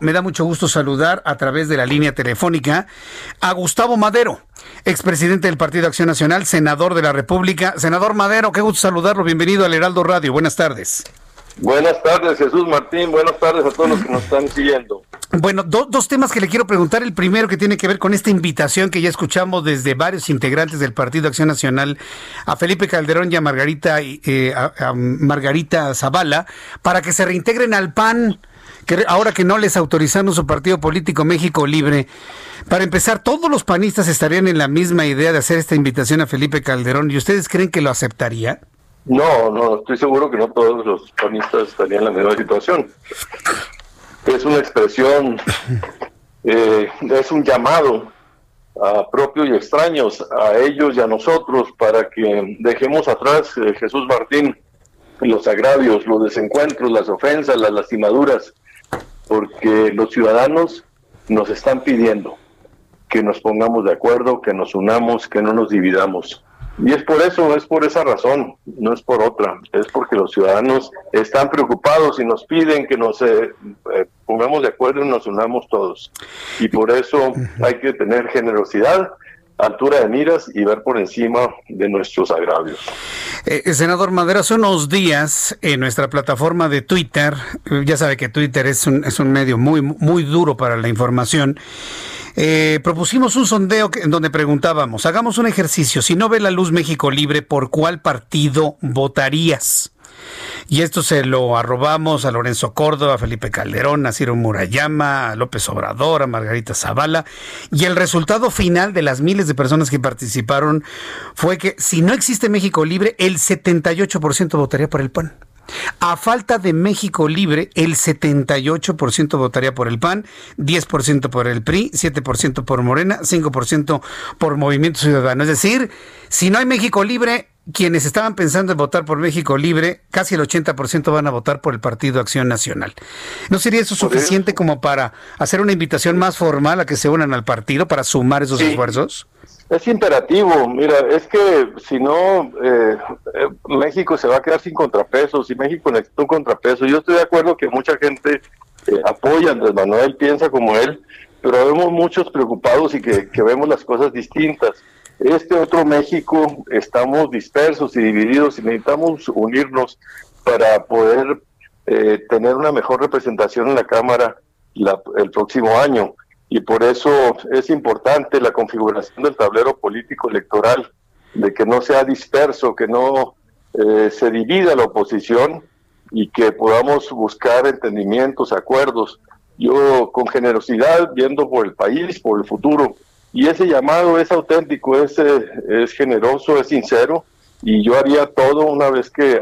Me da mucho gusto saludar a través de la línea telefónica a Gustavo Madero, expresidente del Partido Acción Nacional, senador de la República. Senador Madero, qué gusto saludarlo. Bienvenido al Heraldo Radio. Buenas tardes. Buenas tardes, Jesús Martín. Buenas tardes a todos los que nos están siguiendo. Bueno, dos temas que le quiero preguntar. El primero que tiene que ver con esta invitación que ya escuchamos desde varios integrantes del Partido Acción Nacional a Felipe Calderón y a Margarita, eh, a Margarita Zavala para que se reintegren al PAN ahora que no les autorizaron su partido político México Libre, para empezar, todos los panistas estarían en la misma idea de hacer esta invitación a Felipe Calderón. ¿Y ustedes creen que lo aceptaría? No, no, estoy seguro que no todos los panistas estarían en la misma situación. Es una expresión, eh, es un llamado a propios y extraños, a ellos y a nosotros, para que dejemos atrás, eh, Jesús Martín, los agravios, los desencuentros, las ofensas, las lastimaduras porque los ciudadanos nos están pidiendo que nos pongamos de acuerdo, que nos unamos, que no nos dividamos. Y es por eso, es por esa razón, no es por otra, es porque los ciudadanos están preocupados y nos piden que nos eh, eh, pongamos de acuerdo y nos unamos todos. Y por eso hay que tener generosidad, altura de miras y ver por encima de nuestros agravios. Eh, senador Madera, hace unos días en nuestra plataforma de Twitter, ya sabe que Twitter es un, es un medio muy, muy duro para la información, eh, propusimos un sondeo en donde preguntábamos, hagamos un ejercicio, si no ve la luz México Libre, ¿por cuál partido votarías? Y esto se lo arrobamos a Lorenzo Córdoba, a Felipe Calderón, a Ciro Murayama, a López Obrador, a Margarita Zavala. Y el resultado final de las miles de personas que participaron fue que si no existe México Libre, el 78% votaría por el PAN. A falta de México Libre, el 78% votaría por el PAN, 10% por el PRI, 7% por Morena, 5% por Movimiento Ciudadano. Es decir, si no hay México Libre, quienes estaban pensando en votar por México Libre, casi el 80% van a votar por el Partido Acción Nacional. ¿No sería eso suficiente como para hacer una invitación más formal a que se unan al partido para sumar esos esfuerzos? Es imperativo, mira, es que si no, eh, eh, México se va a quedar sin contrapeso, si México necesita un contrapeso. Yo estoy de acuerdo que mucha gente eh, apoya a Andrés Manuel, piensa como él, pero vemos muchos preocupados y que, que vemos las cosas distintas. Este otro México estamos dispersos y divididos y necesitamos unirnos para poder tener una mejor representación en la Cámara el próximo año y por eso es importante la configuración del tablero político electoral, de que no sea disperso, que no eh, se divida la oposición y que podamos buscar entendimientos, acuerdos. Yo con generosidad, viendo por el país, por el futuro, y ese llamado es auténtico, es, es generoso, es sincero, y yo haría todo una vez que,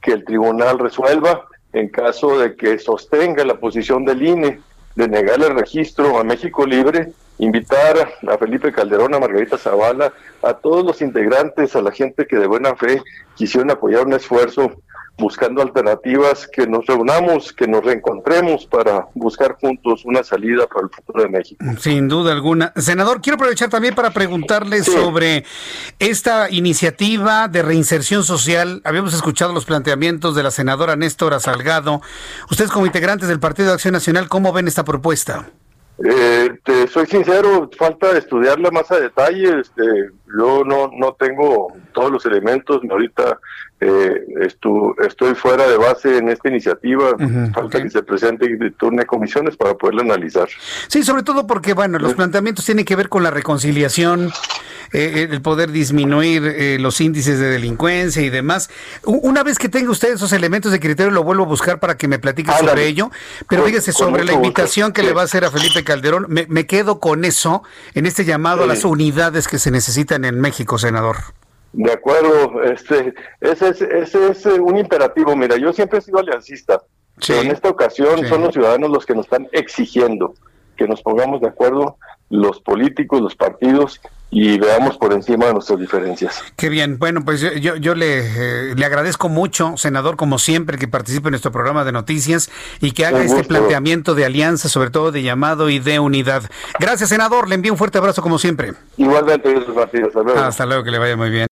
que el tribunal resuelva, en caso de que sostenga la posición del INE de negarle el registro a México Libre, invitar a Felipe Calderón, a Margarita Zavala, a todos los integrantes, a la gente que de buena fe quisieron apoyar un esfuerzo buscando alternativas, que nos reunamos, que nos reencontremos para buscar juntos una salida para el futuro de México. Sin duda alguna. Senador, quiero aprovechar también para preguntarle sobre esta iniciativa de reinserción social. Habíamos escuchado los planteamientos de la senadora Néstora Salgado. Ustedes como integrantes del Partido de Acción Nacional, ¿cómo ven esta propuesta? Eh, te soy sincero, falta estudiarla más a detalle. Este, yo no, no tengo todos los elementos. Ahorita eh, estoy fuera de base en esta iniciativa. Falta que se presente y turne comisiones para poderla analizar. Sí, sobre todo porque, bueno, los planteamientos tienen que ver con la reconciliación, eh, el poder disminuir eh, los índices de delincuencia y demás. Una vez que tenga usted esos elementos de criterio, lo vuelvo a buscar para que me platique sobre ello. Pero fíjese, sobre la invitación que le va a hacer a Felipe Calderón, me, me quedo con eso en este llamado a las unidades que se necesitan en México, senador. De acuerdo, este, ese es, ese es eh, un imperativo. Mira, yo siempre he sido aliancista Pero en esta ocasión son los ciudadanos los que nos están exigiendo que nos pongamos de acuerdo los políticos, los partidos y veamos por encima de nuestras diferencias. Qué bien. Bueno, pues yo, yo le, eh, le agradezco mucho, senador, como siempre, que participe en nuestro programa de noticias y que haga este planteamiento de alianza, sobre todo de llamado y de unidad. Gracias, senador. Le envío un fuerte abrazo, como siempre. Igualmente, Hasta luego. Hasta luego, que le vaya muy bien.